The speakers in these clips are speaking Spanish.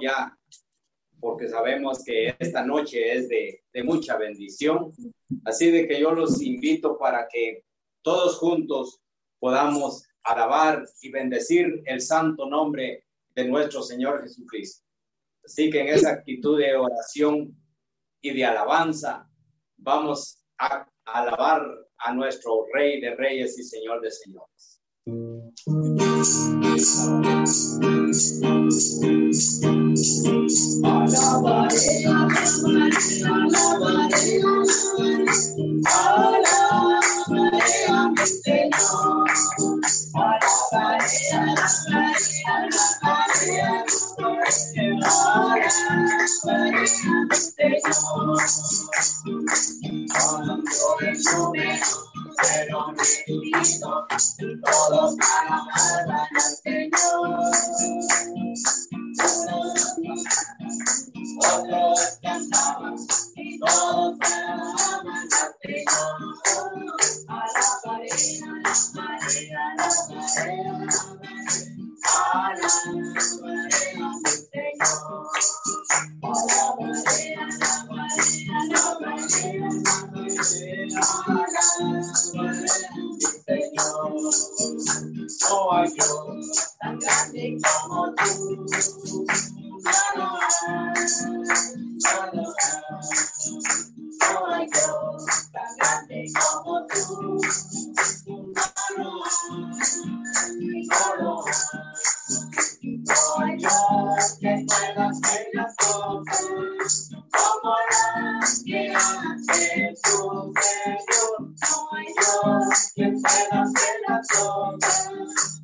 ya, porque sabemos que esta noche es de, de mucha bendición. Así de que yo los invito para que todos juntos podamos alabar y bendecir el santo nombre de nuestro Señor Jesucristo. Así que en esa actitud de oración y de alabanza, vamos a alabar a nuestro Rey de Reyes y Señor de Señores. Alabaré, alabaré, pero redimido, todos para alabar al Señor. Otros cantaban y todos al Señor. Alabaré, alabaré, alabaré. Alabaré, alabaré, alabaré, alabaré, no hay Dios que pueda hacer las cosas como las que hace tu Señor. No hay Dios que pueda hacer las cosas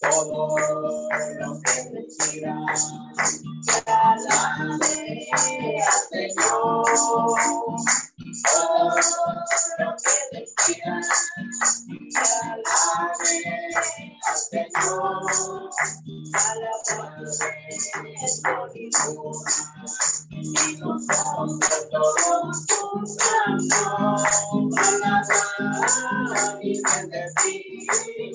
venceremos en el nombre del Señor. Alabaré, porque Él está conmigo, alabaré, porque conmigo está. Alabaré, alabaré, alabaré, alabaremos en el nombre del Señor todo lo que decida, que alabe al Señor. Todo lo que decida, que alabe al Señor. Alabaré por y nosotros todos tus santos, alabar y bendecir.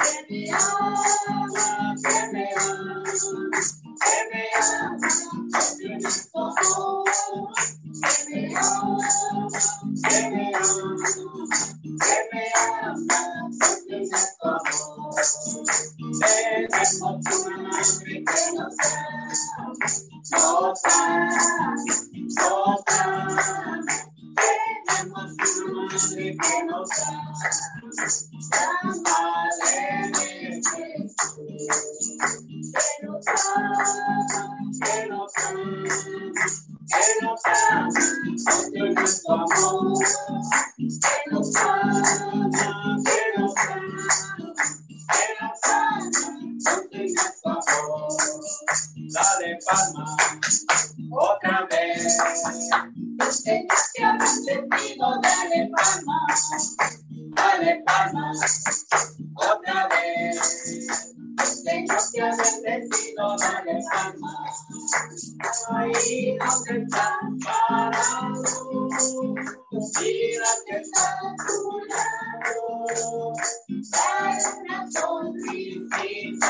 Jesús, y. Tenemos una madre que que. Que que que. Que que dale palma, otra vez. El Señor te ha bendecido, dale palma, dale palma, otra vez. El Señor te ha bendecido, dale palma. Ahí donde estás parado, mira que está a tu lado. Dale una sonrisita.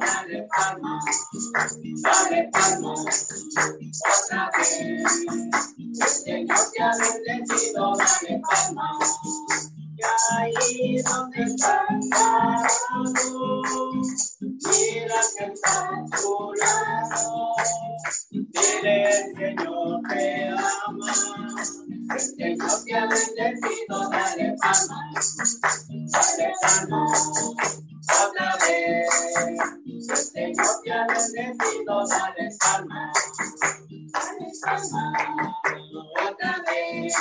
dale palma, dale palma. Otra vez. Señor te ha bendecido, dale palma. Y ahí donde parado, mira que está a tu lado. Dile, Señor, te ama. Señor te ha bendecido, dale palma, dale palma. Háblame, yo tengo que arrepentido, dales calma, dales calma. Otra vez,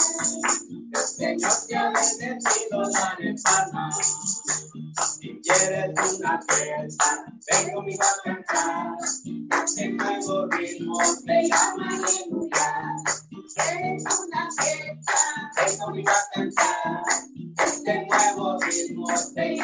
yo tengo que arrepentido, dales calma. Si quieres una fiesta, vengo mi a cantar, tengo nuevo ritmo, te llama aleluya. Es una es de nuevos ritmos te el.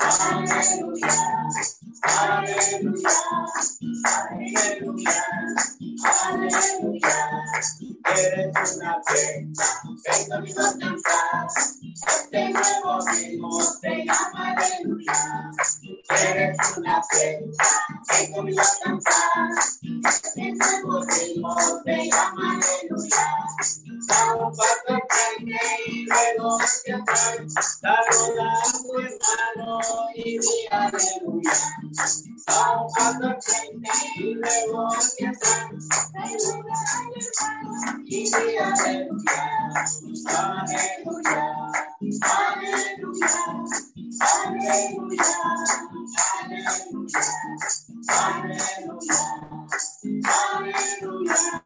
Aleluya, aleluya, aleluya, aleluya. Eres una esto a cantar. Una fecha, esto a cantar. Nuevo aleluya. A hermano. Hallelujah.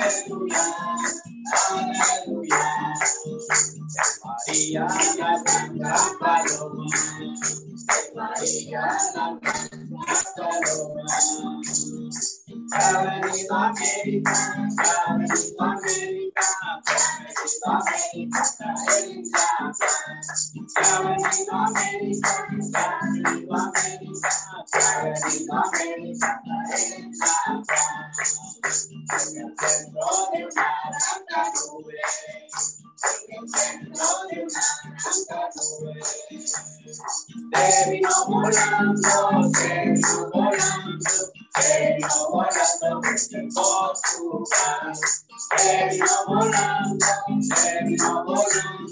Aleluya. Aleluya. María la blanca paloma. María la blanca paloma. Baby, no more love, no, baby, no more love. Baby, I'm looking to find. There is I'm looking for. I'm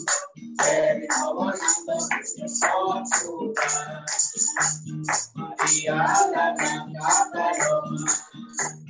there is no I'm looking to find. Maria, la, la, la, la.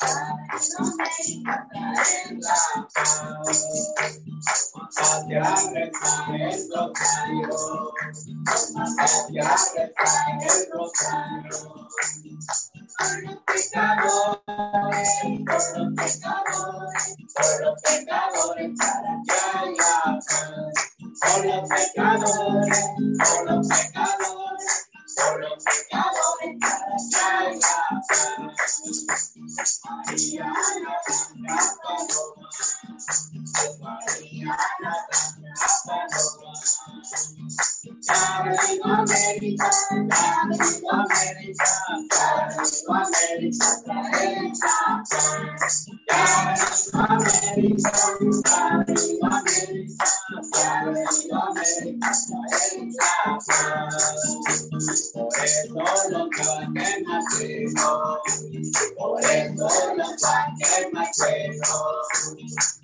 Por los pecadores, por los pecadores, por los Por eso lo saqué más lejos.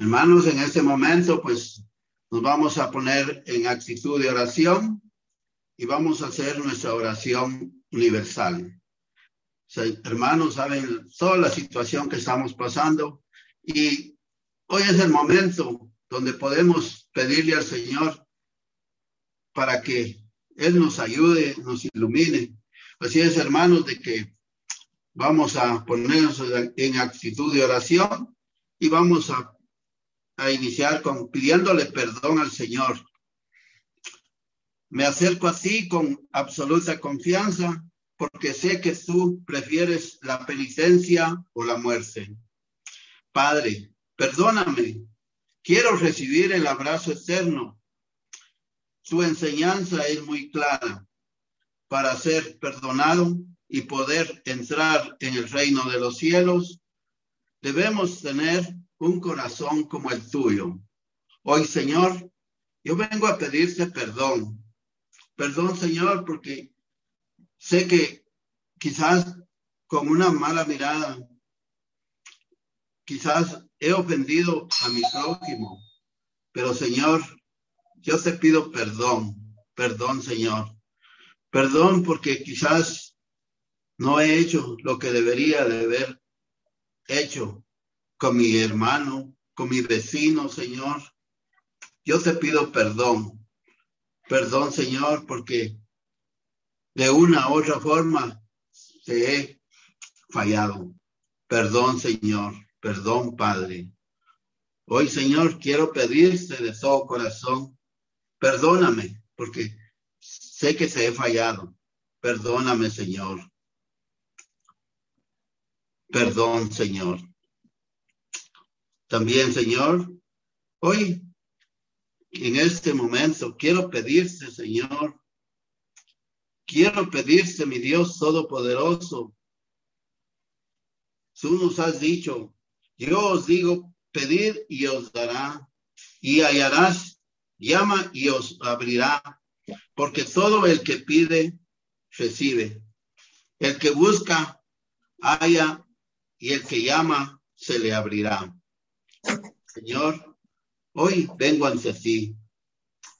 Hermanos, en este momento, pues nos vamos a poner en actitud de oración y vamos a hacer nuestra oración universal. Hermanos, saben toda la situación que estamos pasando y hoy es el momento donde podemos pedirle al Señor para que Él nos ayude, nos ilumine. Así es, hermanos, de que vamos a ponernos en actitud de oración y vamos a a iniciar con pidiéndole perdón al Señor. Me acerco así con absoluta confianza porque sé que tú prefieres la penitencia o la muerte. Padre, perdóname. Quiero recibir el abrazo eterno. Su enseñanza es muy clara. Para ser perdonado y poder entrar en el reino de los cielos, debemos tener un corazón como el tuyo. Hoy, Señor, yo vengo a pedirte perdón. Perdón, Señor, porque sé que quizás con una mala mirada, quizás he ofendido a mi prójimo, pero Señor, yo te pido perdón, perdón, Señor. Perdón porque quizás no he hecho lo que debería de haber hecho con mi hermano, con mi vecino, Señor. Yo te pido perdón. Perdón, Señor, porque de una u otra forma te he fallado. Perdón, Señor. Perdón, Padre. Hoy, Señor, quiero pedirte de todo corazón, perdóname, porque sé que te he fallado. Perdóname, Señor. Perdón, Señor. También, Señor, hoy, en este momento, quiero pedirte, Señor, quiero pedirte, mi Dios Todopoderoso. Tú nos has dicho, yo os digo, pedid y os dará, y hallarás, llama y os abrirá, porque todo el que pide, recibe. El que busca, halla, y el que llama, se le abrirá. Señor, hoy vengo ante ti.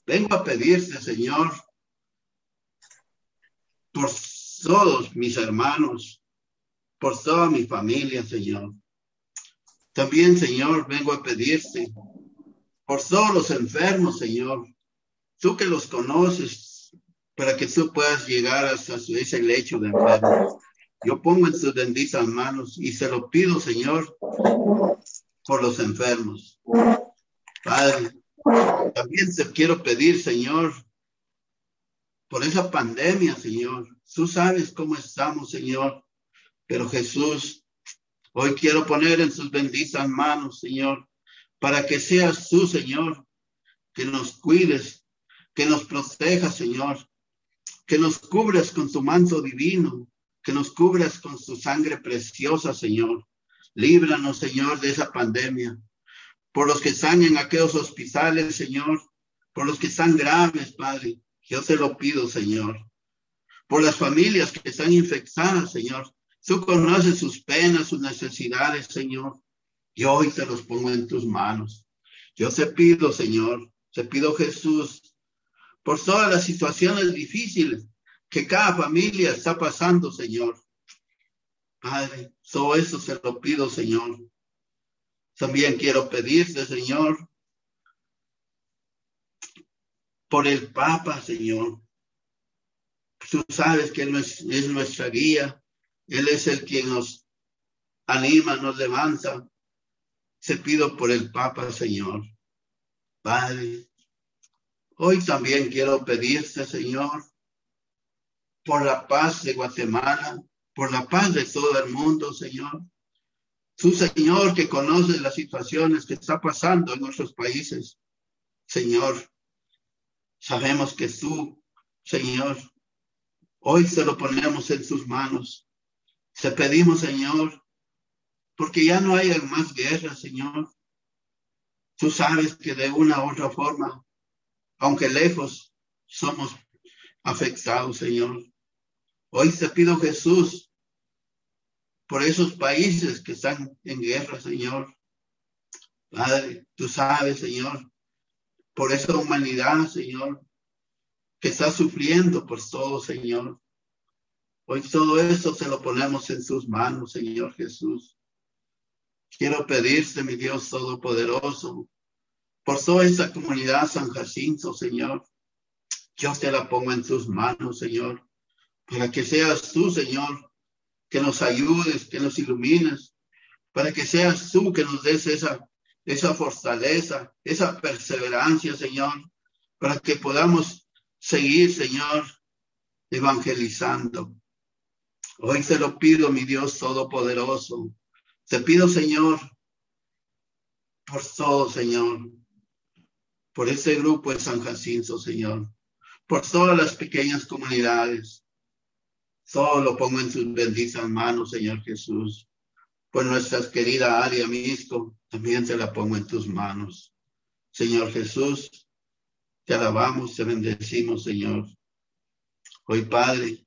Vengo a pedirte, Señor, por todos mis hermanos, por toda mi familia, Señor. También, Señor, vengo a pedirte por todos los enfermos, Señor. Tú que los conoces, para que tú puedas llegar hasta ese lecho de enfermo. Yo pongo en tus benditas manos y se lo pido, Señor, por los enfermos. Padre, también te quiero pedir, Señor, por esa pandemia, Señor. Tú sabes cómo estamos, Señor. Pero Jesús, hoy quiero poner en sus benditas manos, Señor, para que seas tú, Señor, que nos cuides, que nos protejas, Señor, que nos cubras con tu manto divino, que nos cubras con tu sangre preciosa, Señor. Líbranos, Señor, de esa pandemia. Por los que están en aquellos hospitales, Señor, por los que están graves, Padre, yo te lo pido, Señor. Por las familias que están infectadas, Señor. Tú conoces sus penas, sus necesidades, Señor. Y hoy te los pongo en tus manos. Yo te pido, Señor, te pido, Jesús, por todas las situaciones difíciles que cada familia está pasando, Señor. Padre, todo eso se lo pido, Señor. También quiero pedirte, Señor, por el Papa, Señor. Tú sabes que Él es, es nuestra guía. Él es el quien nos anima, nos levanta. Se pido por el Papa, Señor. Padre, hoy también quiero pedirte, Señor, por la paz de Guatemala, por la paz de todo el mundo, Señor. Tú, Señor, que conoces las situaciones que está pasando en nuestros países. Señor, Sabemos que tú, Señor, hoy se lo ponemos en tus manos. Te pedimos, Señor, porque ya no hay más guerra, Señor. Tú sabes que de una u otra forma, aunque lejos, somos afectados, Señor. Hoy te pido, Jesús, por esos países que están en guerra, Señor. Padre, tú sabes, Señor, por esa humanidad, Señor, que está sufriendo por todo, Señor. Hoy todo esto se lo ponemos en sus manos, Señor Jesús. Quiero pedirte, mi Dios Todopoderoso, por toda esta comunidad San Jacinto, Señor. Yo te la pongo en tus manos, Señor, para que seas tú, Señor, que nos ayudes, que nos ilumines, para que seas tú que nos des esa esa fortaleza, esa perseverancia, Señor, para que podamos seguir, Señor, evangelizando. Hoy te lo pido, mi Dios Todopoderoso. Te pido, Señor, por todo, Señor, por este grupo de San Jacinto, Señor, por todas las pequeñas comunidades. Todo lo pongo en tus benditas manos, Señor Jesús. Por nuestra querida área Misco, también te la pongo en tus manos. Señor Jesús, te alabamos, te bendecimos, Señor. Hoy, Padre,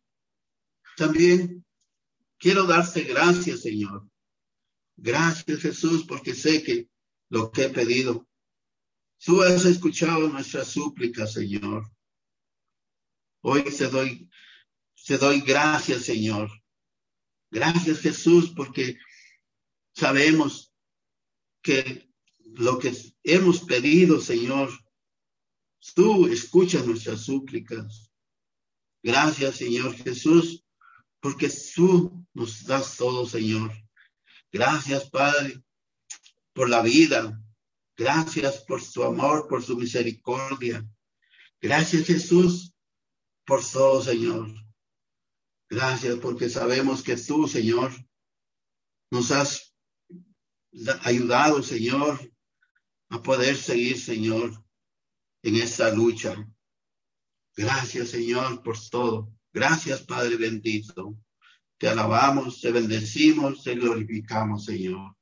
también quiero darte gracias, Señor. Gracias, Jesús, porque sé que lo que he pedido, tú has escuchado nuestra súplica, Señor. Hoy te doy, te doy gracias, Señor. Gracias, Jesús, porque sabemos que lo que hemos pedido, Señor, tú escuchas nuestras súplicas. Gracias, Señor Jesús, porque tú nos das todo, Señor. Gracias, Padre, por la vida. Gracias por su amor, por su misericordia. Gracias, Jesús, por todo, Señor. Gracias porque sabemos que tú, Señor, nos has ayudado, Señor, a poder seguir, Señor, en esta lucha. Gracias, Señor, por todo. Gracias, Padre bendito. Te alabamos, te bendecimos, te glorificamos, Señor.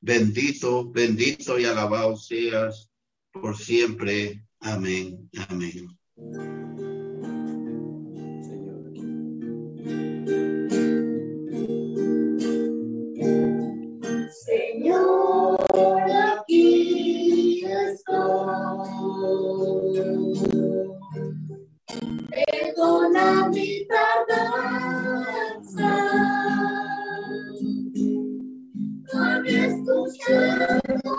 Bendito, bendito y alabado seas por siempre. Amén. Amén. Hoy aquí estoy. Perdona mi tardanza. No había escuchado tu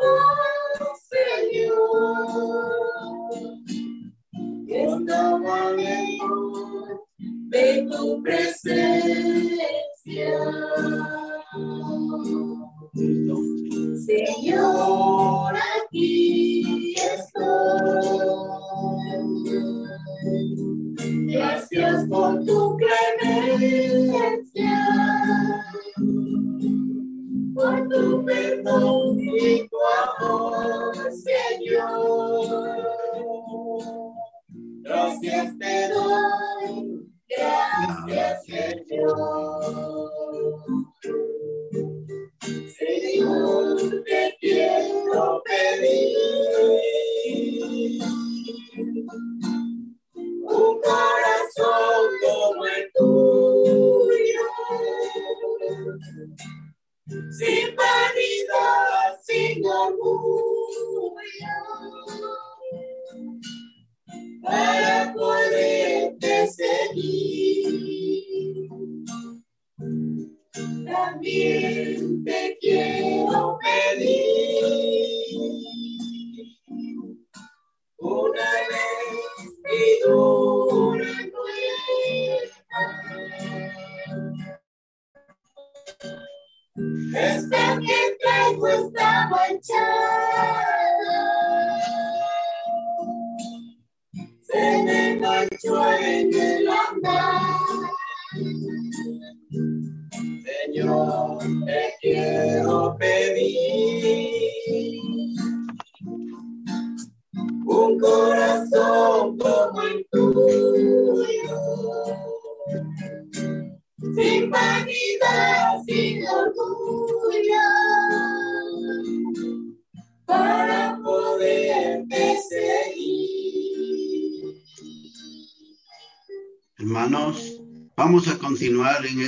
voz, Señor. Esto vale de tu presencia. you. Orgullo, para poderte seguir. También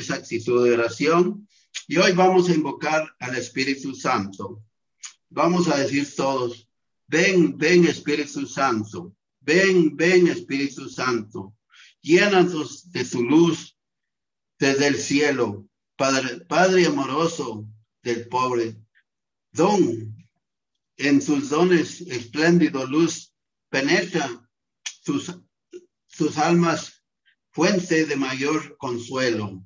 esa actitud de oración y hoy vamos a invocar al Espíritu Santo. Vamos a decir todos, ven, ven Espíritu Santo, ven, ven Espíritu Santo, llénanos de tu luz desde el cielo, Padre, Padre amoroso del pobre, don en tus dones espléndido luz, penetra sus, sus almas fuente de mayor consuelo.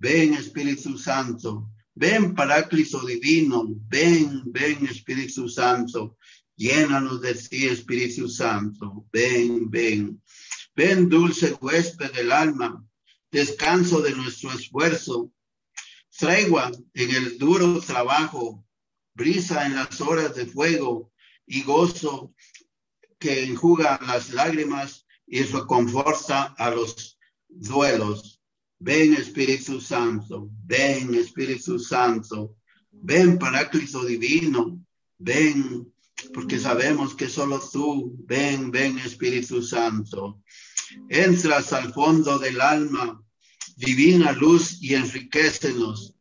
Ven Espíritu Santo, ven Paráclito Divino, ven, ven Espíritu Santo, llénanos de ti Espíritu Santo, ven, ven, ven dulce huésped del alma, descanso de nuestro esfuerzo, tregua en el duro trabajo, brisa en las horas de fuego y gozo que enjuga las lágrimas y reconforta a los duelos. Ven Espíritu Santo, ven Espíritu Santo, ven Paráclito Divino, ven, porque sabemos que solo tú, ven, ven Espíritu Santo. Entras al fondo del alma, divina luz y enriquecenos.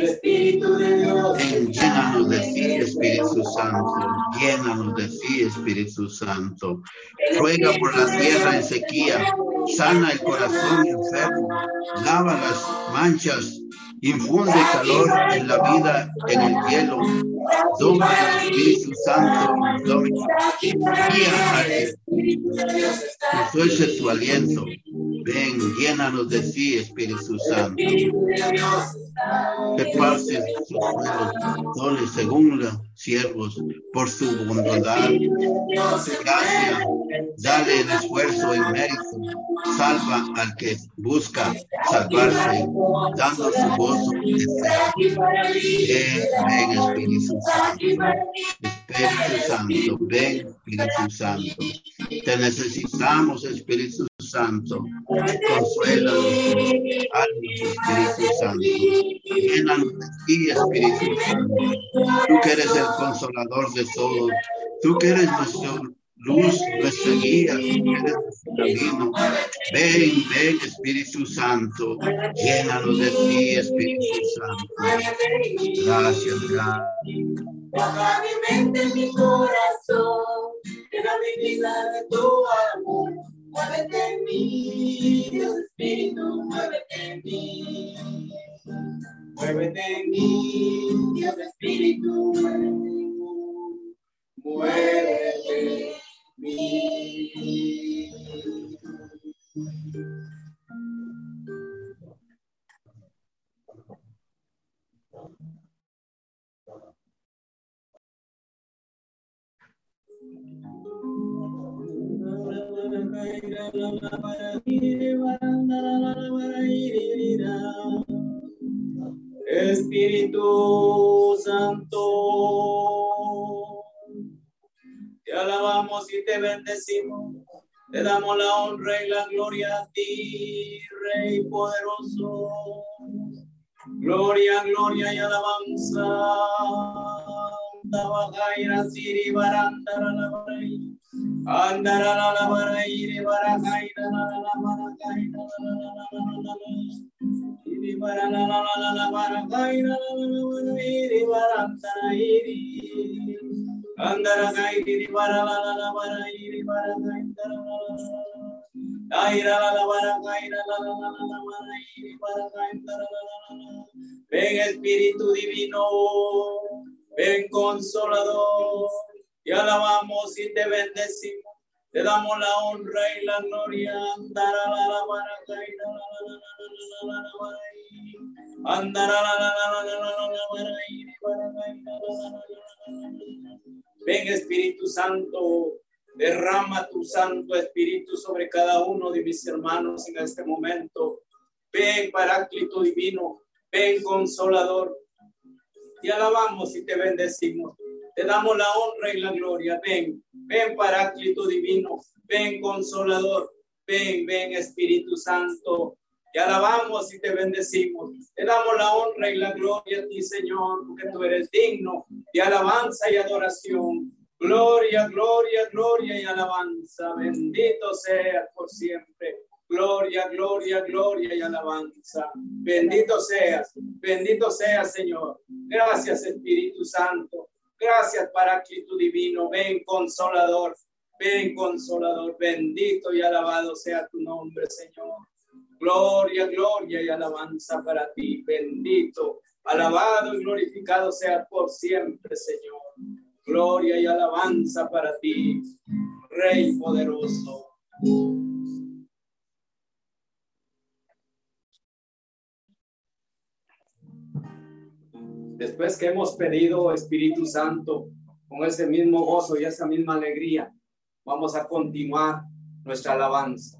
El Espíritu de Dios. Llénanos de ti, Espíritu Santo, llénanos de ti, Espíritu Santo. Ruega por la tierra en sequía, sana el corazón enfermo, lava las manchas, infunde calor en la vida, en el hielo. Toma el Espíritu Santo, guía a que suelce tu aliento. Ven, llénanos de ti, Espíritu Santo. Que pases sus buenos dones según los siervos por su bondad. Gracias, dale el esfuerzo y mérito. Salva al que busca salvarse, dando su gozo. Ven, ven, Espíritu Santo. Espíritu Santo, ven, Espíritu Santo. Te necesitamos, Espíritu Santo. Consuela nuestras almas, Espíritu Santo. Llénanos de ti, Espíritu Santo. Tú que eres el consolador de todos. Tú que eres nuestra luz, nuestra guía, nuestro camino. Ven, ven, Espíritu Santo. Llénanos de ti, Espíritu Santo. Gracias, gracias. Toca mi mente, mi corazón, que la divinidad de tu amor. Muévete en mí, Dios Espíritu, muévete en mí. Muévete en mí, Dios Espíritu, muévete en mí. Espíritu te bendecimos. Te damos la honra y la gloria a ti, Rey poderoso. Gloria, gloria y alabanza. Tabajaira siri barandara la. Andara la la barai re barajaira la la la barajaira la la la la la la. Iri bara la la la la barajaira la la la iri. Bara Diribara Daira Lala Bara Gaira Lala Lala Bara Diribara Gaira Ven Espíritu Divino, ven Consolador, te alabamos y te bendecimos, te damos la honra y la gloria. Andara Lala Bara Gaira Lala Lala Bara Andara la la la la la la la Ven Espíritu Santo, derrama tu Santo Espíritu sobre cada uno de mis hermanos en este momento. Ven Paráclito Divino, ven Consolador. Te alabamos y te bendecimos. Te damos la honra y la gloria. Ven, ven Paráclito Divino, ven Consolador, ven, ven Espíritu Santo. Te alabamos y te bendecimos. Te damos la honra y la gloria a ti, Señor, porque tú eres digno de alabanza y adoración. Gloria, gloria, gloria y alabanza. Bendito sea por siempre. Gloria, gloria, gloria y alabanza. Bendito seas, bendito seas, Señor. Gracias, Espíritu Santo. Gracias, Paráclito Divino. Ven, Consolador. Ven, Consolador. Bendito y alabado sea tu nombre, Señor. Gloria, gloria y alabanza para ti. Bendito, alabado y glorificado sea por siempre, Señor. Gloria y alabanza para ti, Rey poderoso. Después que hemos pedido Espíritu Santo, con ese mismo gozo y esa misma alegría, vamos a continuar nuestra alabanza.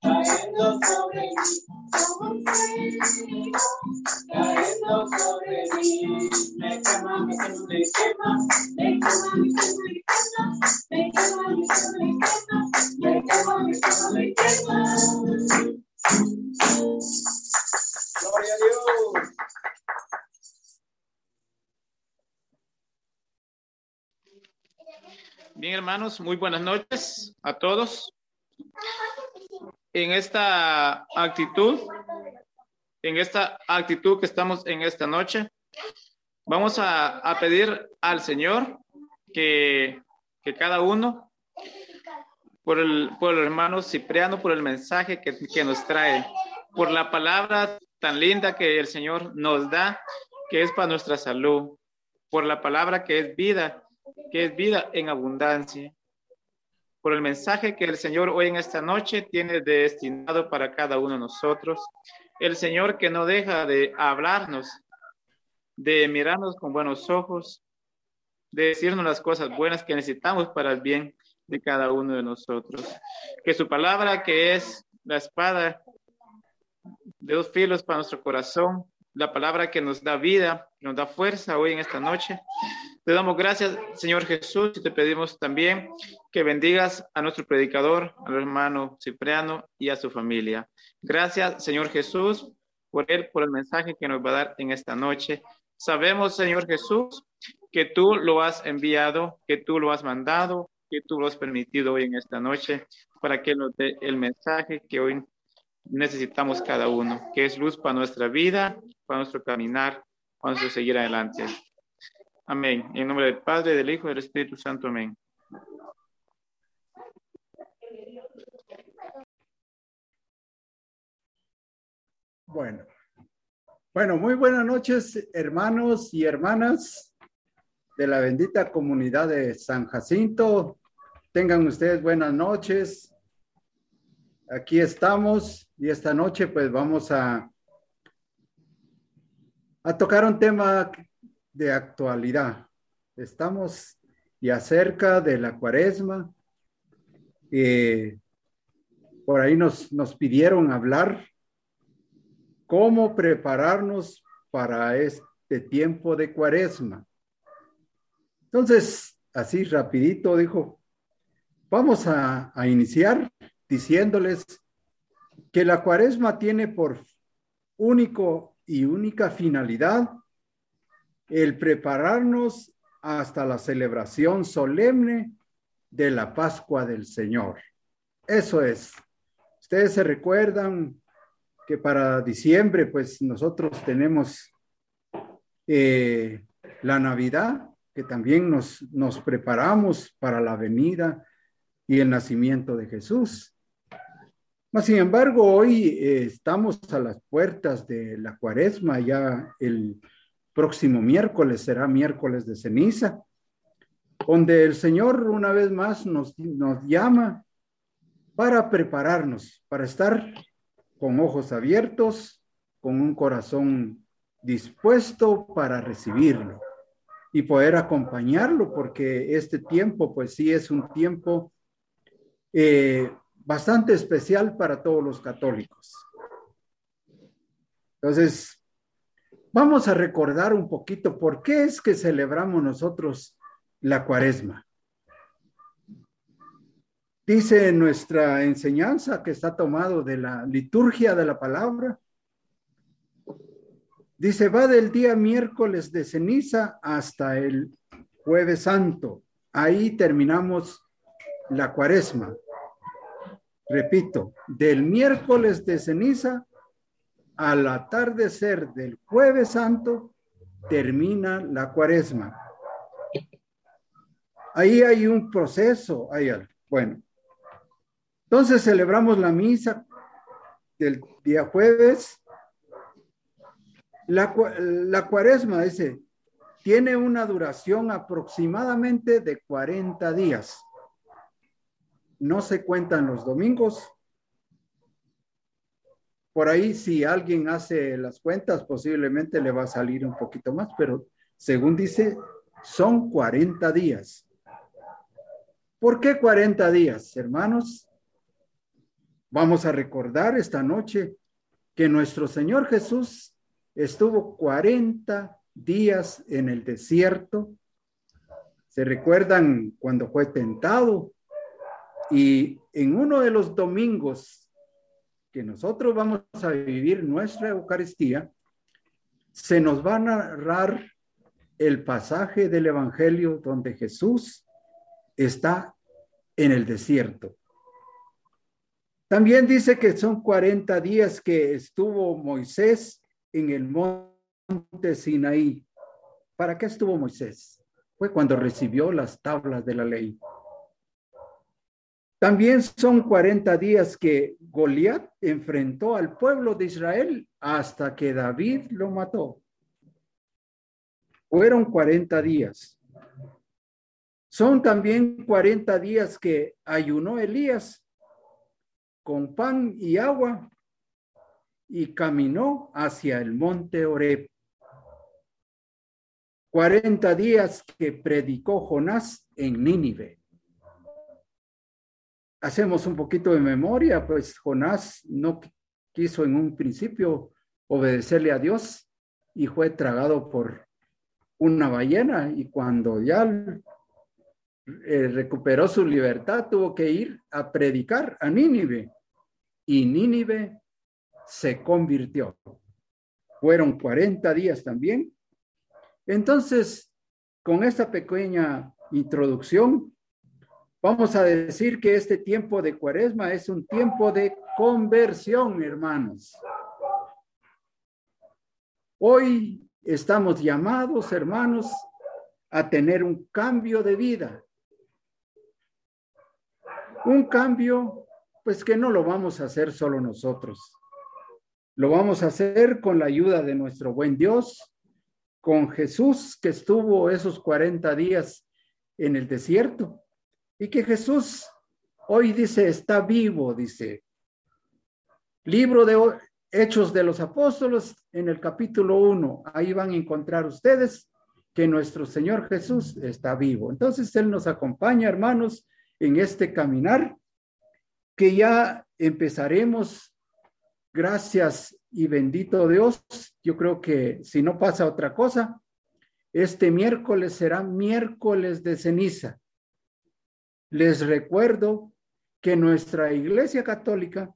cayendo sobre mí, como fuego, cayendo sobre mí, me quema, me quema, me quema, me quema, me quema, me quema, me quema, me quema, me quema, me quema. Gloria a Dios. Bien, hermanos, muy buenas noches a todos. En esta actitud, en esta actitud que estamos en esta noche, vamos a, a pedir al Señor que, que cada uno por el, por hermano Cipriano, por el mensaje que, que nos trae, por la palabra tan linda que el Señor nos da, que es para nuestra salud, por la palabra que es vida, que es vida en abundancia, por el mensaje que el Señor hoy en esta noche tiene destinado para cada uno de nosotros, el Señor que no deja de hablarnos, de mirarnos con buenos ojos, de decirnos las cosas buenas que necesitamos para el bien de cada uno de nosotros. Que su palabra, que es la espada de dos filos para nuestro corazón, la palabra que nos da vida, nos da fuerza hoy en esta noche. Te damos gracias, Señor Jesús, y te pedimos también que bendigas a nuestro predicador, al hermano Cipriano y a su familia. Gracias, Señor Jesús, por él, por el mensaje que nos va a dar en esta noche. Sabemos, Señor Jesús, que tú lo has enviado, que tú lo has mandado, que tú lo has permitido hoy en esta noche para que nos dé el mensaje que hoy necesitamos cada uno, que es luz para nuestra vida, para nuestro caminar, para nuestro seguir adelante. Amén. En nombre del Padre, del Hijo y del Espíritu Santo. Amén. Bueno. Bueno, muy buenas noches, hermanos y hermanas de la bendita comunidad de San Jacinto. Tengan ustedes buenas noches. Aquí estamos y esta noche pues vamos a, a tocar un tema de actualidad. Estamos ya cerca de la cuaresma. Eh, por ahí nos, nos pidieron hablar cómo prepararnos para este tiempo de cuaresma. Entonces, así rapidito dijo, vamos a, iniciar diciéndoles que la cuaresma tiene por único y única finalidad el prepararnos hasta la celebración solemne de la Pascua del Señor. Eso es. Ustedes se recuerdan que para diciembre, pues nosotros tenemos eh, la Navidad que también nos, nos preparamos para la venida y el nacimiento de Jesús. Mas, sin embargo, hoy eh, estamos a las puertas de la cuaresma, ya el próximo miércoles será miércoles de ceniza, donde el Señor una vez más nos, nos llama para prepararnos, para estar con ojos abiertos, con un corazón dispuesto para recibirlo y poder acompañarlo, porque este tiempo, pues sí, es un tiempo eh, bastante especial para todos los católicos. Entonces, vamos a recordar un poquito por qué es que celebramos nosotros la cuaresma. Dice nuestra enseñanza que está tomado de la liturgia de la palabra, Dice, va del día miércoles de ceniza hasta el jueves santo. Ahí terminamos la cuaresma. Repito, del miércoles de ceniza al atardecer del jueves santo termina la cuaresma. Ahí hay un proceso, hay. Bueno, entonces celebramos la misa del día jueves la, cuaresma, dice, tiene una duración aproximadamente de 40 días. No se cuentan los domingos. Por ahí, si alguien hace las cuentas, posiblemente le va a salir un poquito más, pero según dice, son 40 días. ¿Por qué 40 días, hermanos? Vamos a recordar esta noche que nuestro Señor Jesús estuvo 40 días en el desierto. ¿Se recuerdan cuando fue tentado? Y en uno de los domingos que nosotros vamos a vivir nuestra Eucaristía, se nos va a narrar el pasaje del Evangelio donde Jesús está en el desierto. También dice que son 40 días que estuvo Moisés en el monte Sinaí. ¿Para qué estuvo Moisés? Fue cuando recibió las tablas de la ley. También son 40 días que Goliat enfrentó al pueblo de Israel hasta que David lo mató. Fueron 40 días. Son también 40 días que ayunó Elías con pan y agua y caminó hacia el monte Oreb. 40 días que predicó Jonás en Nínive. Hacemos un poquito de memoria, pues Jonás no quiso en un principio obedecerle a Dios y fue tragado por una ballena y cuando ya eh, recuperó su libertad tuvo que ir a predicar a Nínive y Nínive se convirtió. Fueron 40 días también. Entonces, con esta pequeña introducción, vamos a decir que este tiempo de cuaresma es un tiempo de conversión, hermanos. Hoy estamos llamados, hermanos, a tener un cambio de vida. Un cambio, pues que no lo vamos a hacer solo nosotros. Lo vamos a hacer con la ayuda de nuestro buen Dios, con Jesús que estuvo esos 40 días en el desierto y que Jesús hoy dice, está vivo, dice. Libro de Hechos de los Apóstoles, en el capítulo 1, ahí van a encontrar ustedes que nuestro Señor Jesús está vivo. Entonces Él nos acompaña, hermanos, en este caminar que ya empezaremos, gracias y bendito Dios. Yo creo que si no pasa otra cosa, este miércoles será miércoles de ceniza. Les recuerdo que nuestra Iglesia Católica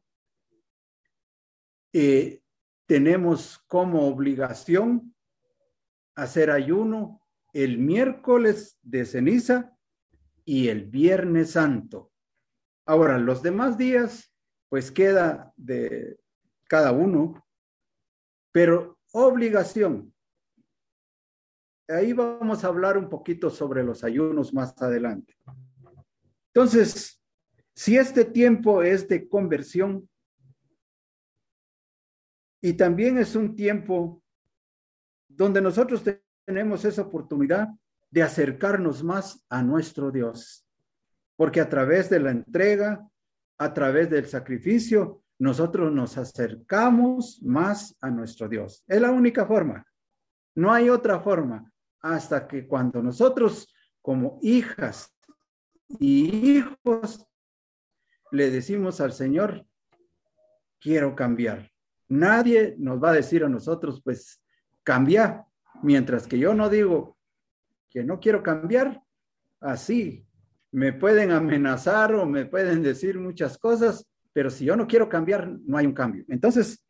eh, tenemos como obligación hacer ayuno el miércoles de ceniza y el viernes santo. Ahora, los demás días, pues queda de cada uno, pero obligación. Ahí vamos a hablar un poquito sobre los ayunos más adelante. Entonces, si este tiempo es de conversión, y también es un tiempo donde nosotros tenemos esa oportunidad de acercarnos más a nuestro Dios. Porque a través de la entrega, a través del sacrificio, nosotros nos acercamos más a nuestro Dios. Es la única forma. No hay otra forma hasta que cuando nosotros como hijas y hijos le decimos al Señor, quiero cambiar. Nadie nos va a decir a nosotros, pues, cambia, mientras que yo no digo que no quiero cambiar, así me pueden amenazar o me pueden decir muchas cosas, pero si yo no quiero cambiar, no hay un cambio. Entonces,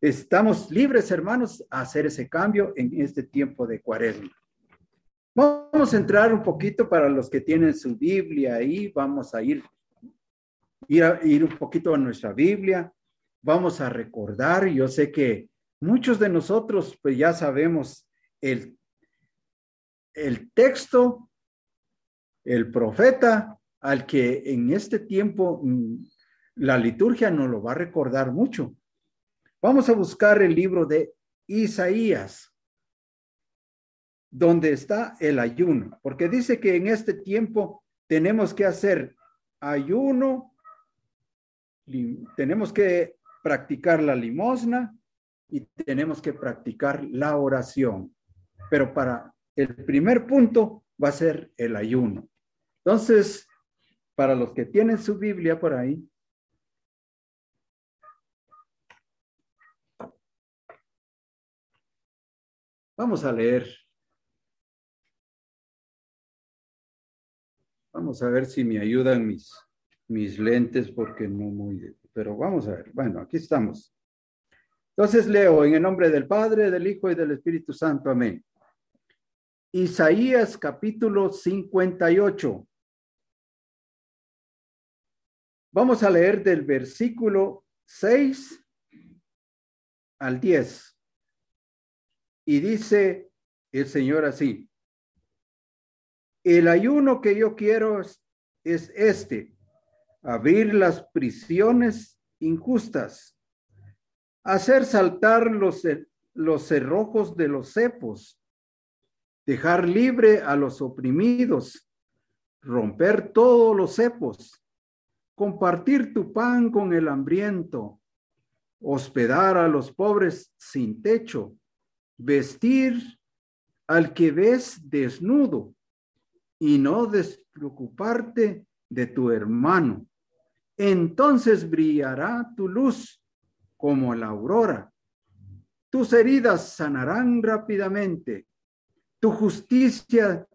estamos libres, hermanos, a hacer ese cambio en este tiempo de cuaresma. Vamos a entrar un poquito para los que tienen su Biblia ahí, vamos a ir, ir, a, ir un poquito a nuestra Biblia vamos a recordar, yo sé que muchos de nosotros pues ya sabemos el, el texto, el profeta al que en este tiempo mm, la liturgia nos lo va a recordar mucho. Vamos a buscar el libro de Isaías, donde está el ayuno, porque dice que en este tiempo tenemos que hacer ayuno, tenemos que practicar la limosna y tenemos que practicar la oración. Pero para el primer punto va a ser el ayuno. Entonces, para los que tienen su Biblia por ahí, vamos a leer. Vamos a ver si me ayudan mis, mis lentes porque no muy pero vamos a ver. Bueno, aquí estamos. Entonces leo en el nombre del Padre, del Hijo y del Espíritu Santo. Amén. Isaías capítulo 58. Vamos a leer del versículo 6 al 10. Y dice el Señor así. El ayuno que yo quiero es, es este abrir las prisiones injustas, hacer saltar los, los cerrojos de los cepos, dejar libre a los oprimidos, romper todos los cepos, compartir tu pan con el hambriento, hospedar a los pobres sin techo, vestir al que ves desnudo y no despreocuparte de tu hermano. Entonces brillará tu luz como la aurora. Tus heridas sanarán rápidamente. Tu justicia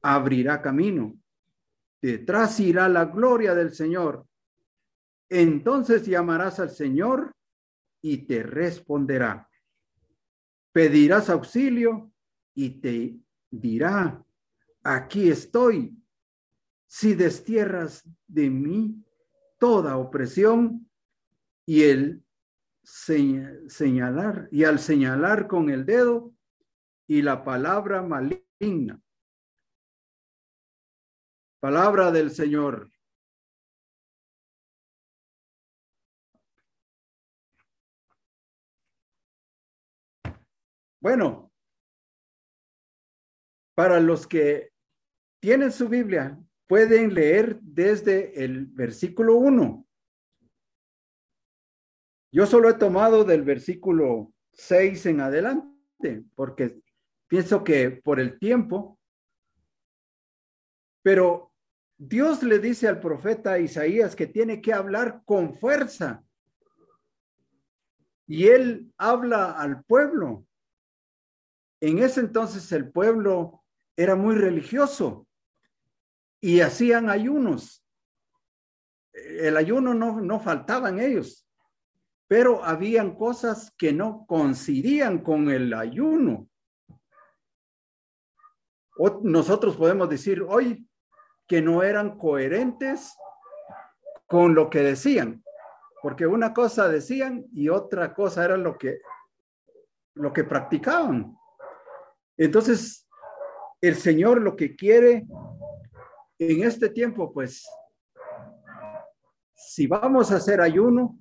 abrirá camino. Detrás irá la gloria del Señor. Entonces llamarás al Señor y te responderá. Pedirás auxilio y te dirá, aquí estoy. Si destierras de mí toda opresión y el señalar y al señalar con el dedo y la palabra maligna. Palabra del Señor. Bueno, para los que tienen su Biblia, pueden leer desde el versículo 1. Yo solo he tomado del versículo 6 en adelante, porque pienso que por el tiempo, pero Dios le dice al profeta Isaías que tiene que hablar con fuerza. Y él habla al pueblo. En ese entonces el pueblo era muy religioso y hacían ayunos. El ayuno no, no faltaba en ellos, pero habían cosas que no coincidían con el ayuno. Nosotros podemos decir hoy que no eran coherentes con lo que decían, porque una cosa decían y otra cosa era lo que lo que practicaban. Entonces, el Señor lo que quiere en este tiempo, pues, si vamos a hacer ayuno,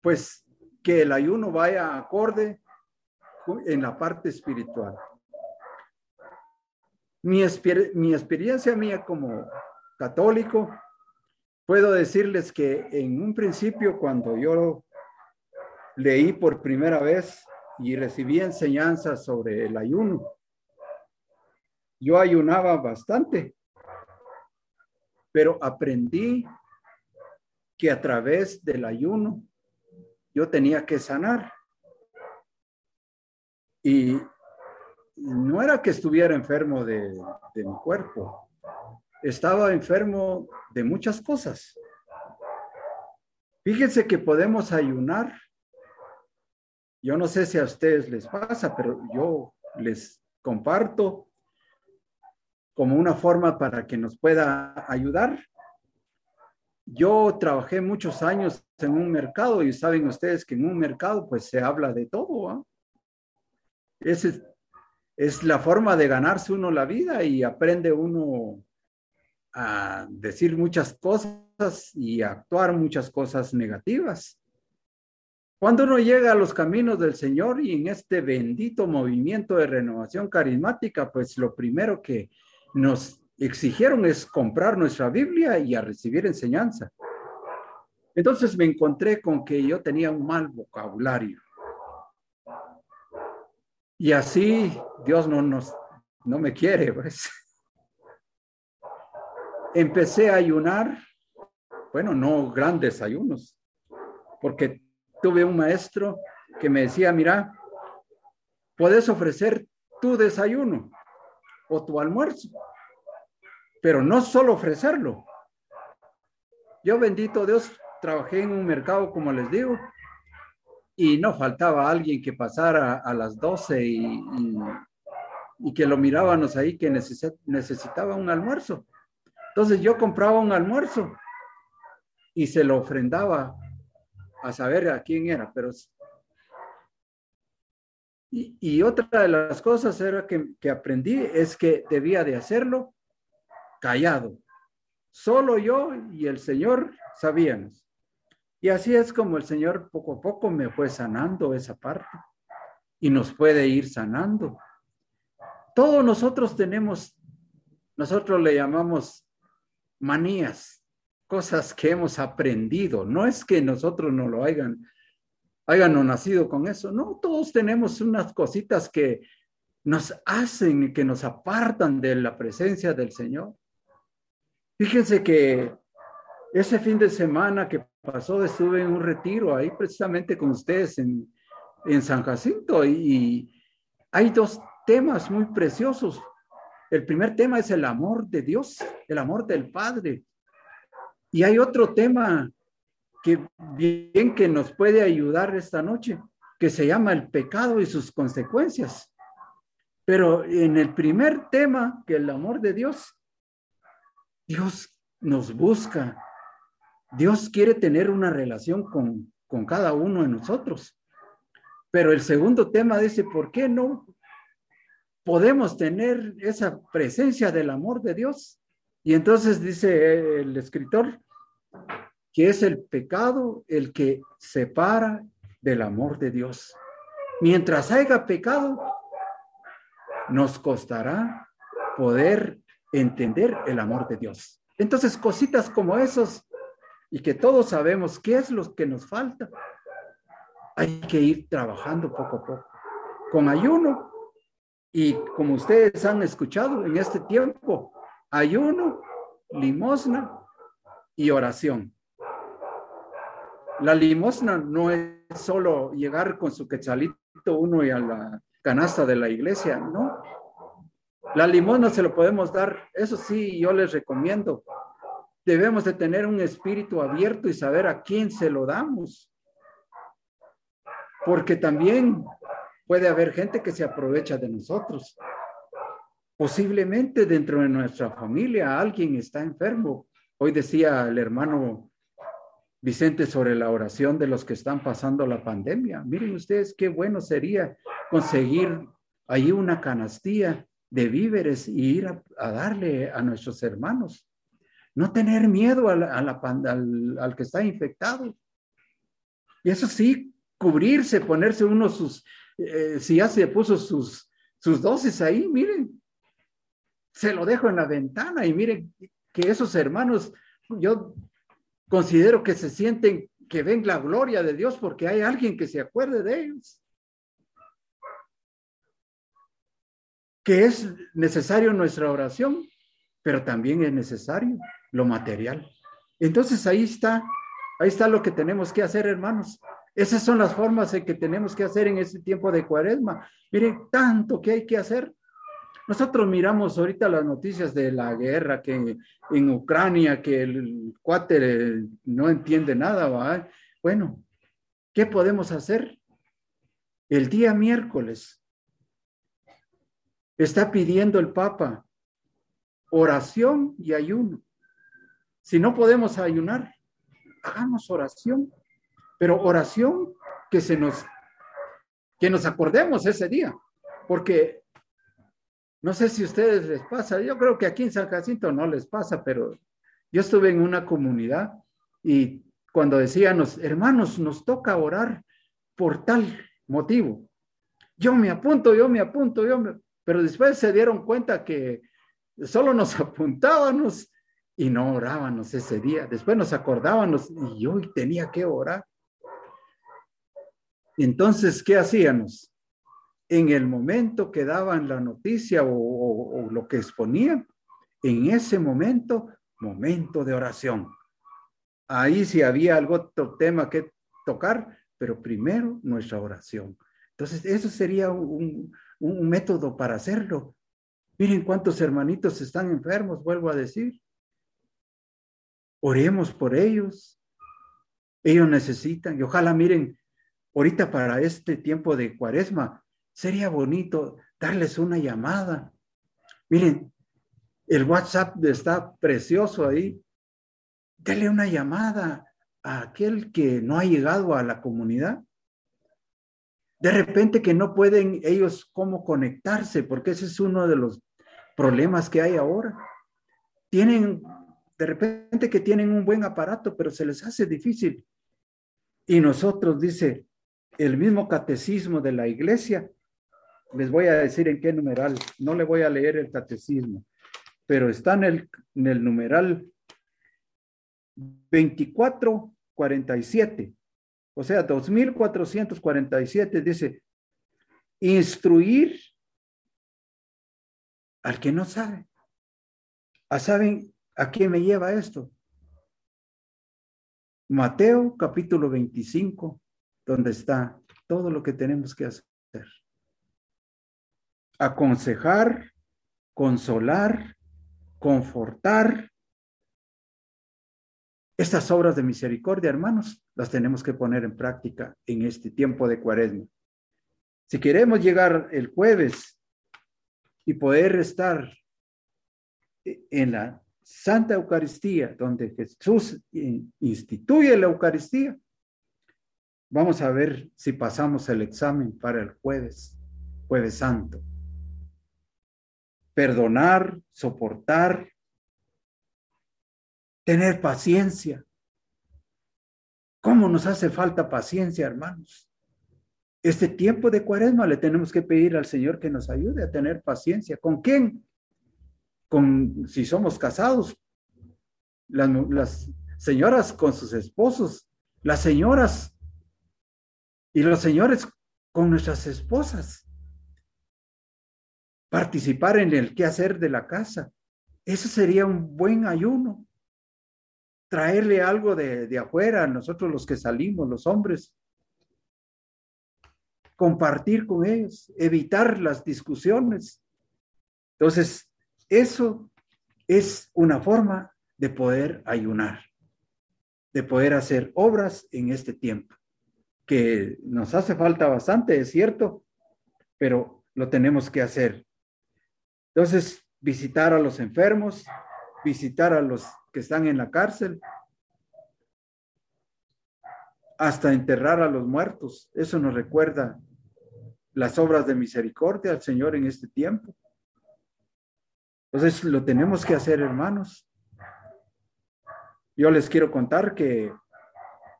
pues que el ayuno vaya acorde en la parte espiritual. Mi, mi experiencia mía como católico, puedo decirles que en un principio cuando yo leí por primera vez y recibí enseñanzas sobre el ayuno, yo ayunaba bastante, pero aprendí que a través del ayuno yo tenía que sanar. Y no era que estuviera enfermo de, mi cuerpo, estaba enfermo de muchas cosas. Fíjense que podemos ayunar. Yo no sé si a ustedes les pasa, pero yo les comparto como una forma para que nos pueda ayudar. Yo trabajé muchos años en un mercado y saben ustedes que en un mercado pues se habla de todo. ¿ah? Es, es la forma de ganarse uno la vida y aprende uno a decir muchas cosas y a actuar muchas cosas negativas. Cuando uno llega a los caminos del Señor y en este bendito movimiento de renovación carismática, pues lo primero que nos exigieron es comprar nuestra Biblia y a recibir enseñanza. Entonces me encontré con que yo tenía un mal vocabulario. Y así Dios no nos no me quiere, pues. Empecé a ayunar, bueno, no grandes ayunos, porque tuve un maestro que me decía, mira, puedes ofrecer tu desayuno o tu almuerzo, pero no solo ofrecerlo. Yo bendito Dios, trabajé en un mercado, como les digo, y no faltaba alguien que pasara a las 12 y, y, que lo mirábamos ahí que necesitaba un almuerzo. Entonces yo compraba un almuerzo y se lo ofrendaba a saber a quién era, pero y, otra de las cosas era que, que, aprendí es que debía de hacerlo callado. Solo yo y el Señor sabíamos. Y así es como el Señor poco a poco me fue sanando esa parte y nos puede ir sanando. Todos nosotros tenemos, nosotros le llamamos manías, cosas que hemos aprendido. No es que nosotros no lo hayan, hayan nacido con eso. No, todos tenemos unas cositas que nos hacen y que nos apartan de la presencia del Señor. Fíjense que ese fin de semana que pasó estuve en un retiro ahí precisamente con ustedes en, en San Jacinto y hay dos temas muy preciosos. El primer tema es el amor de Dios, el amor del Padre. Y hay otro tema que bien que nos puede ayudar esta noche, que se llama el pecado y sus consecuencias. Pero en el primer tema, que el amor de Dios, Dios nos busca. Dios quiere tener una relación con, con cada uno de nosotros. Pero el segundo tema dice, ¿por qué no podemos tener esa presencia del amor de Dios? Y entonces dice el escritor que es el pecado el que separa del amor de Dios. Mientras haya pecado, nos costará poder entender el amor de Dios. Entonces, cositas como esos, y que todos sabemos qué es lo que nos falta, hay que ir trabajando poco a poco, con ayuno. Y como ustedes han escuchado en este tiempo, ayuno, limosna y oración. La limosna no es solo llegar con su quetzalito uno y a la canasta de la iglesia, ¿no? La limosna se lo podemos dar, eso sí, yo les recomiendo. Debemos de tener un espíritu abierto y saber a quién se lo damos. Porque también puede haber gente que se aprovecha de nosotros. Posiblemente dentro de nuestra familia alguien está enfermo. Hoy decía el hermano Vicente sobre la oración de los que están pasando la pandemia. Miren ustedes qué bueno sería conseguir ahí una canastilla de víveres y ir a, darle a nuestros hermanos. No tener miedo a la, al, al, que está infectado. Y eso sí, cubrirse, ponerse uno sus, eh, si ya se puso sus, sus dosis ahí, miren, se lo dejo en la ventana y miren que esos hermanos, yo Considero que se sienten que ven la gloria de Dios porque hay alguien que se acuerde de ellos. Que es necesario nuestra oración, pero también es necesario lo material. Entonces ahí está, ahí está lo que tenemos que hacer, hermanos. Esas son las formas en que tenemos que hacer en este tiempo de cuaresma. Miren, tanto que hay que hacer. Nosotros miramos ahorita las noticias de la guerra que en Ucrania, que el cuate no entiende nada, ¿va? Bueno, ¿qué podemos hacer? El día miércoles está pidiendo el Papa oración y ayuno. Si no podemos ayunar, hagamos oración, pero oración que se nos que nos acordemos ese día, porque no sé si a ustedes les pasa, yo creo que aquí en San Jacinto no les pasa, pero yo estuve en una comunidad y cuando decían, hermanos, nos toca orar por tal motivo. Yo me apunto, yo me apunto, yo me... Pero después se dieron cuenta que solo nos apuntábamos y no orábamos ese día. Después nos acordábamos y yo tenía que orar. Entonces, ¿qué hacíamos? En el momento que daban la noticia o, lo que exponían, en ese momento, momento de oración. Ahí sí había algún otro tema que tocar, pero primero nuestra oración. Entonces, eso sería un, un método para hacerlo. Miren cuántos hermanitos están enfermos, vuelvo a decir. Oremos por ellos. Ellos necesitan, y ojalá miren, ahorita para este tiempo de cuaresma, Sería bonito darles una llamada. Miren, el WhatsApp está precioso ahí. Dale una llamada a aquel que no ha llegado a la comunidad. De repente que no pueden ellos cómo conectarse, porque ese es uno de los problemas que hay ahora. Tienen de repente que tienen un buen aparato, pero se les hace difícil. Y nosotros, dice el mismo catecismo de la iglesia, les voy a decir en qué numeral, no le voy a leer el catecismo, pero está en el, en el numeral 2447, o sea, 2447 dice, instruir al que no sabe. ¿A saben a qué me lleva esto? Mateo capítulo 25, donde está todo lo que tenemos que hacer. Aconsejar, consolar, confortar. Estas obras de misericordia, hermanos, las tenemos que poner en práctica en este tiempo de cuaresma. Si queremos llegar el jueves y poder estar en la Santa Eucaristía, donde Jesús instituye la Eucaristía, vamos a ver si pasamos el examen para el jueves, jueves santo. Perdonar, soportar, tener paciencia. ¿Cómo nos hace falta paciencia, hermanos? Este tiempo de cuaresma le tenemos que pedir al Señor que nos ayude a tener paciencia. ¿Con quién? Con, si somos casados, las, las señoras con sus esposos, las señoras y los señores con nuestras esposas. Participar en el quehacer de la casa. Eso sería un buen ayuno. Traerle algo de, de afuera a nosotros los que salimos, los hombres, compartir con ellos, evitar las discusiones. Entonces, eso es una forma de poder ayunar, de poder hacer obras en este tiempo, que nos hace falta bastante, es cierto, pero lo tenemos que hacer. Entonces, visitar a los enfermos, visitar a los que están en la cárcel, hasta enterrar a los muertos. Eso nos recuerda las obras de misericordia al Señor en este tiempo. Entonces lo tenemos que hacer, hermanos. Yo les quiero contar que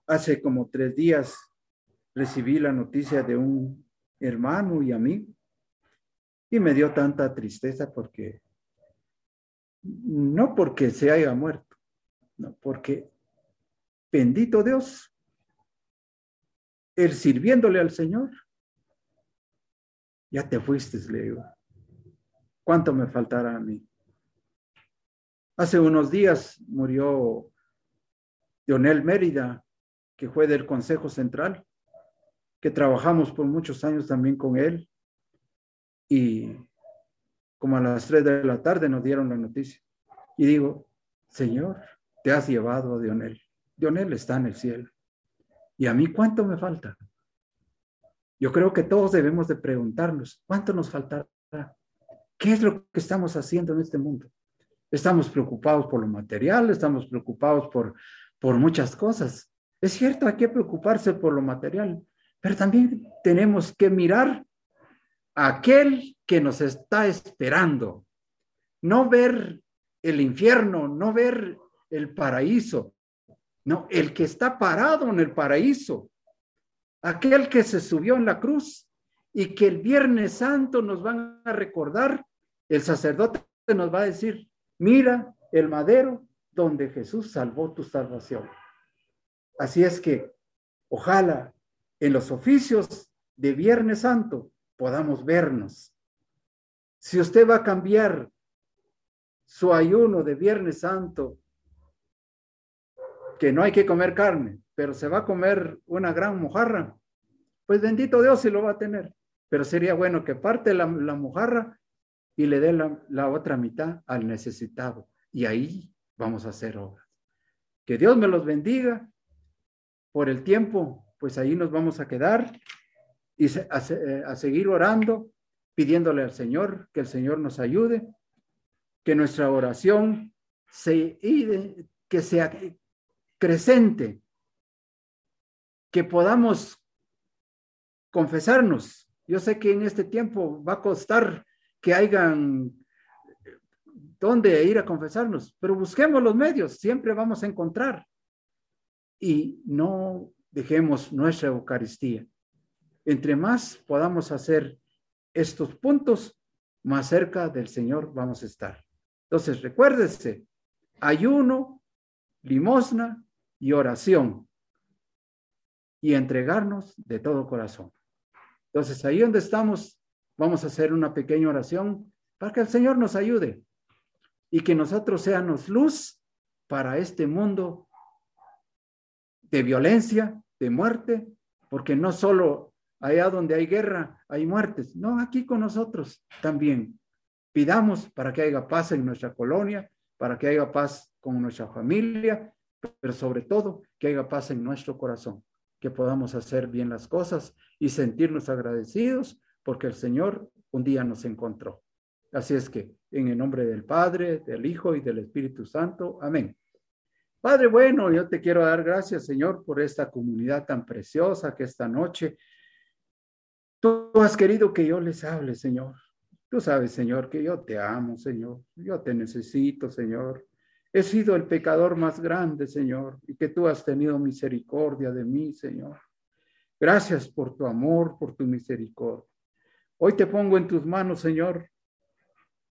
hace como tres días recibí la noticia de un hermano y amigo y me dio tanta tristeza porque, no porque se haya muerto, no, porque bendito Dios, él sirviéndole al Señor, ya te fuiste, le digo. ¿Cuánto me faltará a mí? Hace unos días murió Leonel Mérida, que fue del Consejo Central, que trabajamos por muchos años también con él. Y como a las tres de la tarde nos dieron la noticia. Y digo, Señor, te has llevado a Dionel. Dionel está en el cielo. ¿Y a mí cuánto me falta? Yo creo que todos debemos de preguntarnos, ¿cuánto nos faltará? ¿Qué es lo que estamos haciendo en este mundo? Estamos preocupados por lo material, estamos preocupados por, por muchas cosas. Es cierto, hay que preocuparse por lo material, pero también tenemos que mirar aquel que nos está esperando. No ver el infierno, no ver el paraíso, no, el que está parado en el paraíso, aquel que se subió en la cruz y que el Viernes Santo nos van a recordar, el sacerdote nos va a decir, mira el madero donde Jesús salvó tu salvación. Así es que ojalá en los oficios de Viernes Santo podamos vernos. Si usted va a cambiar su ayuno de Viernes Santo, que no hay que comer carne, pero se va a comer una gran mojarra, pues bendito Dios si lo va a tener. Pero sería bueno que parte la, mojarra y le dé la otra mitad al necesitado. Y ahí vamos a hacer obras. Que Dios me los bendiga. Por el tiempo, pues ahí nos vamos a quedar y a, eh, a, seguir orando, pidiéndole al Señor que el Señor nos ayude, que nuestra oración se, que sea crecente, que podamos confesarnos. Yo sé que en este tiempo va a costar que hayan dónde ir a confesarnos, pero busquemos los medios, siempre vamos a encontrar. Y no dejemos nuestra Eucaristía. Entre más podamos hacer estos puntos, más cerca del Señor vamos a estar. Entonces, recuérdese, ayuno, limosna y oración. Y entregarnos de todo corazón. Entonces, ahí donde estamos, vamos a hacer una pequeña oración para que el Señor nos ayude y que nosotros seamos luz para este mundo de violencia, de muerte, porque no solo allá donde hay guerra hay muertes, no, aquí con nosotros también. Pidamos para que haya paz en nuestra colonia, para que haya paz con nuestra familia, pero sobre todo que haya paz en nuestro corazón, que podamos hacer bien las cosas y sentirnos agradecidos porque el Señor un día nos encontró. Así es que en el nombre del Padre, del Hijo y del Espíritu Santo. Amén. Padre bueno, yo te quiero dar gracias, Señor, por esta comunidad tan preciosa que esta noche tú has querido que yo les hable, Señor. Tú sabes, Señor, que yo te amo, Señor. Yo te necesito, Señor. He sido el pecador más grande, Señor, y que tú has tenido misericordia de mí, Señor. Gracias por tu amor, por tu misericordia. Hoy te pongo en tus manos, Señor,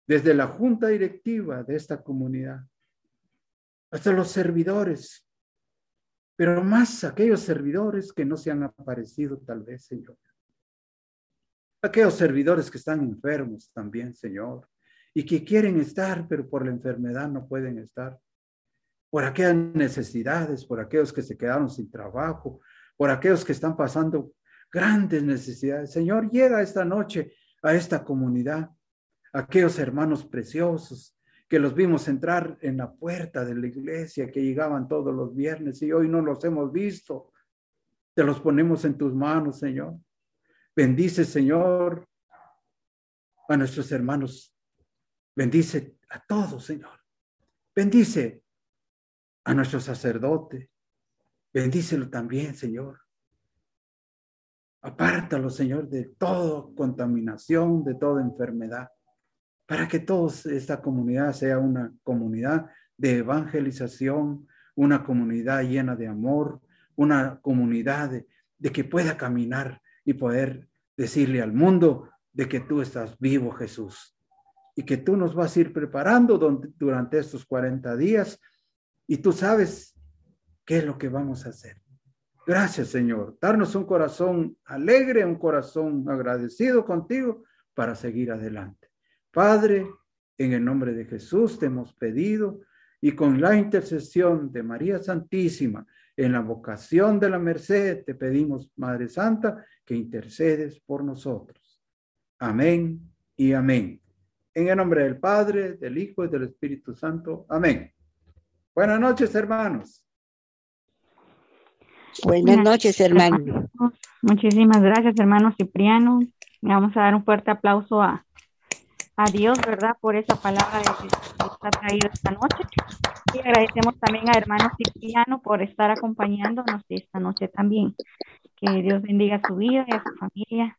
desde la junta directiva de esta comunidad hasta los servidores, pero más aquellos servidores que no se han aparecido tal vez, Señor. Aquellos servidores que están enfermos también, Señor, y que quieren estar, pero por la enfermedad no pueden estar. Por aquellas necesidades, por aquellos que se quedaron sin trabajo, por aquellos que están pasando grandes necesidades. Señor, llega esta noche a esta comunidad, aquellos hermanos preciosos que los vimos entrar en la puerta de la iglesia, que llegaban todos los viernes y hoy no los hemos visto. Te los ponemos en tus manos, Señor. Bendice, Señor, a nuestros hermanos. Bendice a todos, Señor. Bendice a nuestro sacerdote. Bendícelo también, Señor. Apártalo, Señor, de toda contaminación, de toda enfermedad para que toda esta comunidad sea una comunidad de evangelización, una comunidad llena de amor, una comunidad de, que pueda caminar y poder decirle al mundo de que tú estás vivo, Jesús, y que tú nos vas a ir preparando durante estos 40 días y tú sabes qué es lo que vamos a hacer. Gracias, Señor. Darnos un corazón alegre, un corazón agradecido contigo para seguir adelante. Padre, en el nombre de Jesús te hemos pedido y con la intercesión de María Santísima, en la vocación de la merced, te pedimos, Madre Santa, que intercedes por nosotros. Amén y amén. En el nombre del Padre, del Hijo y del Espíritu Santo. Amén. Buenas noches, hermanos. Buenas noches, hermano. Muchísimas gracias, hermano Cipriano. vamos a dar un fuerte aplauso a, a Dios, ¿verdad? Por esa palabra que está traído esta noche. Y agradecemos también a hermano Cipriano por estar acompañándonos esta noche también. Dios bendiga su vida y a su familia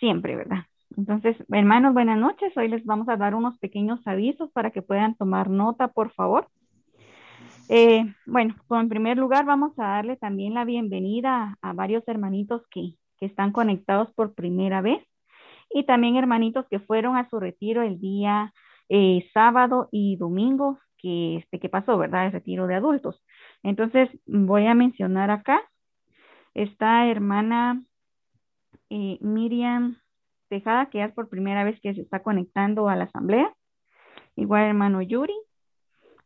siempre, ¿verdad? Entonces, hermanos, buenas noches. Hoy les vamos a dar unos pequeños avisos para que puedan tomar nota, por favor. Eh, bueno, pues en primer lugar vamos a darle también la bienvenida a varios hermanitos que, que están conectados por primera vez y también hermanitos que fueron a su retiro el día eh, sábado y domingo que, este, que pasó, ¿verdad? El retiro de adultos. Entonces, voy a mencionar acá esta hermana eh, Miriam Tejada, que es por primera vez que se está conectando a la asamblea. Igual hermano Yuri,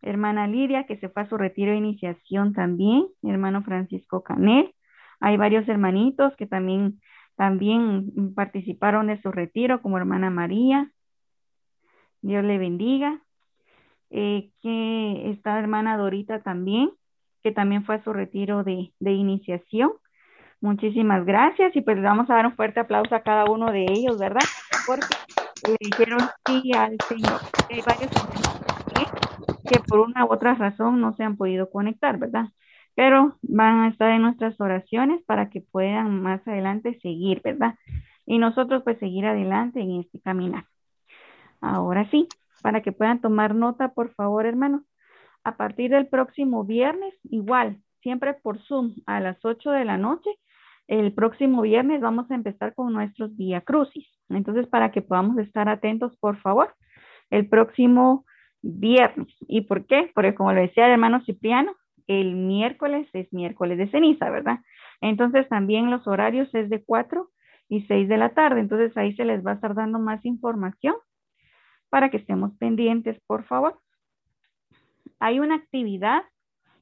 hermana Lidia, que se fue a su retiro de iniciación también, hermano Francisco Canel. Hay varios hermanitos que también también participaron de su retiro como hermana María. Dios le bendiga. Eh, que esta hermana Dorita también, que también fue a su retiro de, iniciación. Muchísimas gracias y pues le vamos a dar un fuerte aplauso a cada uno de ellos, ¿verdad? Porque le dijeron sí al Señor. Hay varios que por una u otra razón no se han podido conectar, ¿verdad? pero van a estar en nuestras oraciones para que puedan más adelante seguir, ¿verdad? Y nosotros pues seguir adelante en este caminar. Ahora sí, para que puedan tomar nota, por favor, hermanos. A partir del próximo viernes, igual, siempre por Zoom a las 8 de la noche, el próximo viernes vamos a empezar con nuestros Vía Crucis. Entonces, para que podamos estar atentos, por favor, el próximo viernes. ¿Y por qué? Porque como lo decía el hermano Cipriano, el miércoles es miércoles de ceniza, ¿verdad? Entonces también los horarios es de 4 y 6 de la tarde. Entonces ahí se les va a estar dando más información para que estemos pendientes, por favor. Hay una actividad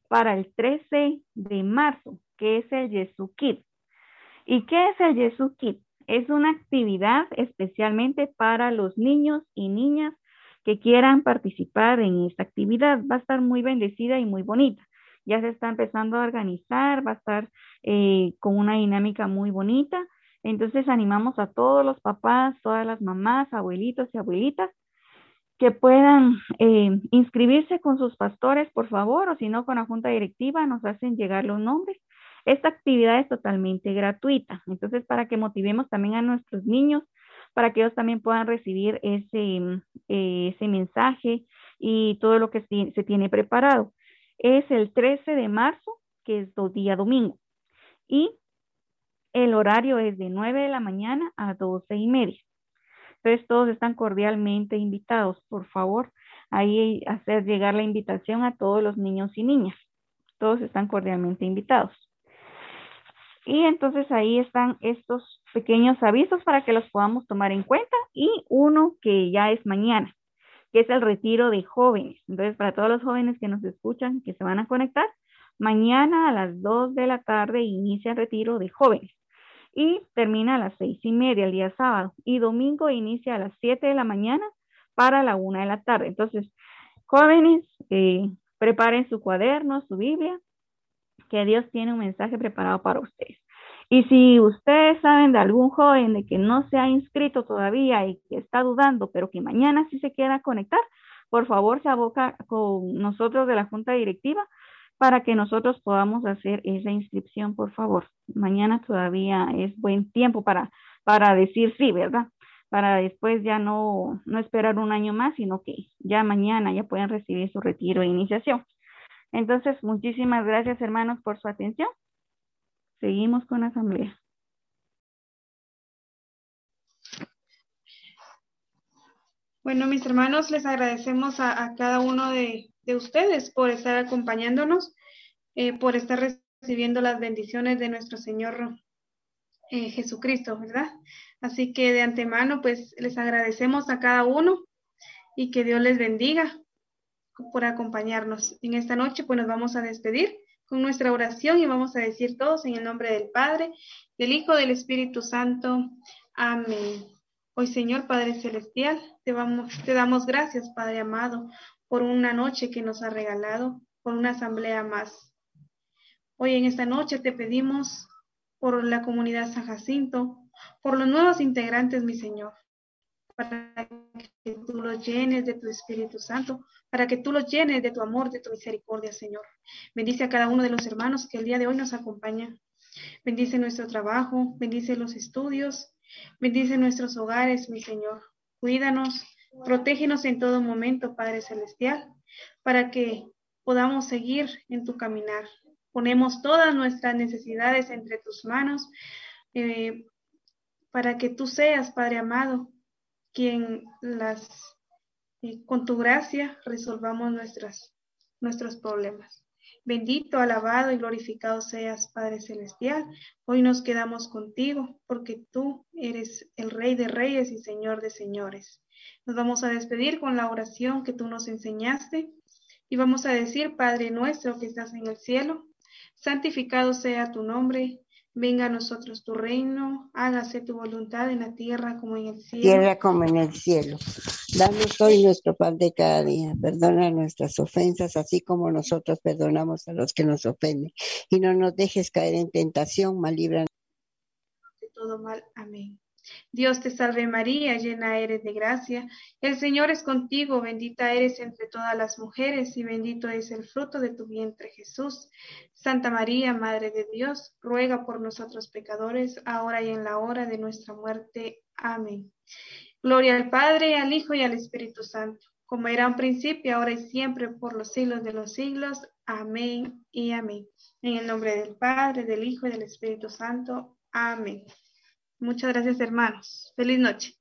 para el 13 de marzo, que es el Yesu ¿Y qué es el Yesu Es una actividad especialmente para los niños y niñas que quieran participar en esta actividad. Va a estar muy bendecida y muy bonita. Ya se está empezando a organizar, va a estar eh, con una dinámica muy bonita. Entonces animamos a todos los papás, todas las mamás, abuelitos y abuelitas que puedan eh, inscribirse con sus pastores, por favor, o si no, con la junta directiva, nos hacen llegar los nombres. Esta actividad es totalmente gratuita. Entonces, para que motivemos también a nuestros niños para que ellos también puedan recibir ese, eh, ese mensaje y todo lo que se tiene preparado. Es el 13 de marzo, que es día domingo. Y el horario es de 9 de la mañana a 12 y media. Entonces todos están cordialmente invitados. Por favor, ahí hacer llegar la invitación a todos los niños y niñas. Todos están cordialmente invitados. Y entonces ahí están estos pequeños avisos para que los podamos tomar en cuenta y uno que ya es mañana, que es el retiro de jóvenes. Entonces, para todos los jóvenes que nos escuchan, que se van a conectar, mañana a las 2 de la tarde inicia el retiro de jóvenes y termina a las seis y media el día sábado y domingo inicia a las 7 de la mañana para la una de la tarde. Entonces, jóvenes, eh, preparen su cuaderno, su Biblia que Dios tiene un mensaje preparado para ustedes. Y si ustedes saben de algún joven de que no se ha inscrito todavía y que está dudando, pero que mañana sí se quiera conectar, por favor se aboca con nosotros de la Junta Directiva para que nosotros podamos hacer esa inscripción, por favor. Mañana todavía es buen tiempo para, para decir sí, ¿verdad? Para después ya no, no esperar un año más, sino que ya mañana ya pueden recibir su retiro de iniciación. Entonces, muchísimas gracias hermanos por su atención. Seguimos con la asamblea. Bueno, mis hermanos, les agradecemos a, cada uno de, ustedes por estar acompañándonos, eh, por estar recibiendo las bendiciones de nuestro Señor eh, Jesucristo, ¿verdad? Así que de antemano, pues les agradecemos a cada uno y que Dios les bendiga por acompañarnos. En esta noche, pues nos vamos a despedir con nuestra oración y vamos a decir todos en el nombre del Padre, del Hijo, del Espíritu Santo. Amén. Hoy, Señor Padre Celestial, te, vamos, te damos gracias, Padre amado, por una noche que nos ha regalado, por una asamblea más. Hoy en esta noche te pedimos por la comunidad San Jacinto, por los nuevos integrantes, mi Señor, para que tú los llenes de tu Espíritu Santo, para que tú los llenes de tu amor, de tu misericordia, Señor. Bendice a cada uno de los hermanos que el día de hoy nos acompañan. Bendice nuestro trabajo, bendice los estudios, bendice nuestros hogares, mi Señor. Cuídanos, protégenos en todo momento, Padre Celestial, para que podamos seguir en tu caminar. Ponemos todas nuestras necesidades entre tus manos, eh, para que tú seas, Padre amado, quien las, eh, con tu gracia, resolvamos nuestras, nuestros problemas. Bendito, alabado y glorificado seas, Padre Celestial. Hoy nos quedamos contigo porque tú eres el Rey de Reyes y Señor de Señores. Nos vamos a despedir con la oración que tú nos enseñaste y vamos a decir, Padre nuestro que estás en el cielo, santificado sea tu nombre, Venga a nosotros tu reino, hágase tu voluntad en la tierra como en el cielo. Tierra como en el cielo. Danos hoy nuestro pan de cada día. Perdona nuestras ofensas, así como nosotros perdonamos a los que nos ofenden. Y no nos dejes caer en tentación, mal De todo mal. Amén. Dios te salve María, llena eres de gracia, el Señor es contigo, bendita eres entre todas las mujeres y bendito es el fruto de tu vientre Jesús. Santa María, Madre de Dios, ruega por nosotros pecadores, ahora y en la hora de nuestra muerte. Amén. Gloria al Padre, al Hijo y al Espíritu Santo como era un principio, ahora y siempre, por los siglos de los siglos. Amén y amén. En el nombre del Padre, del Hijo y del Espíritu Santo. Amén. Muchas gracias, hermanos. Feliz noche.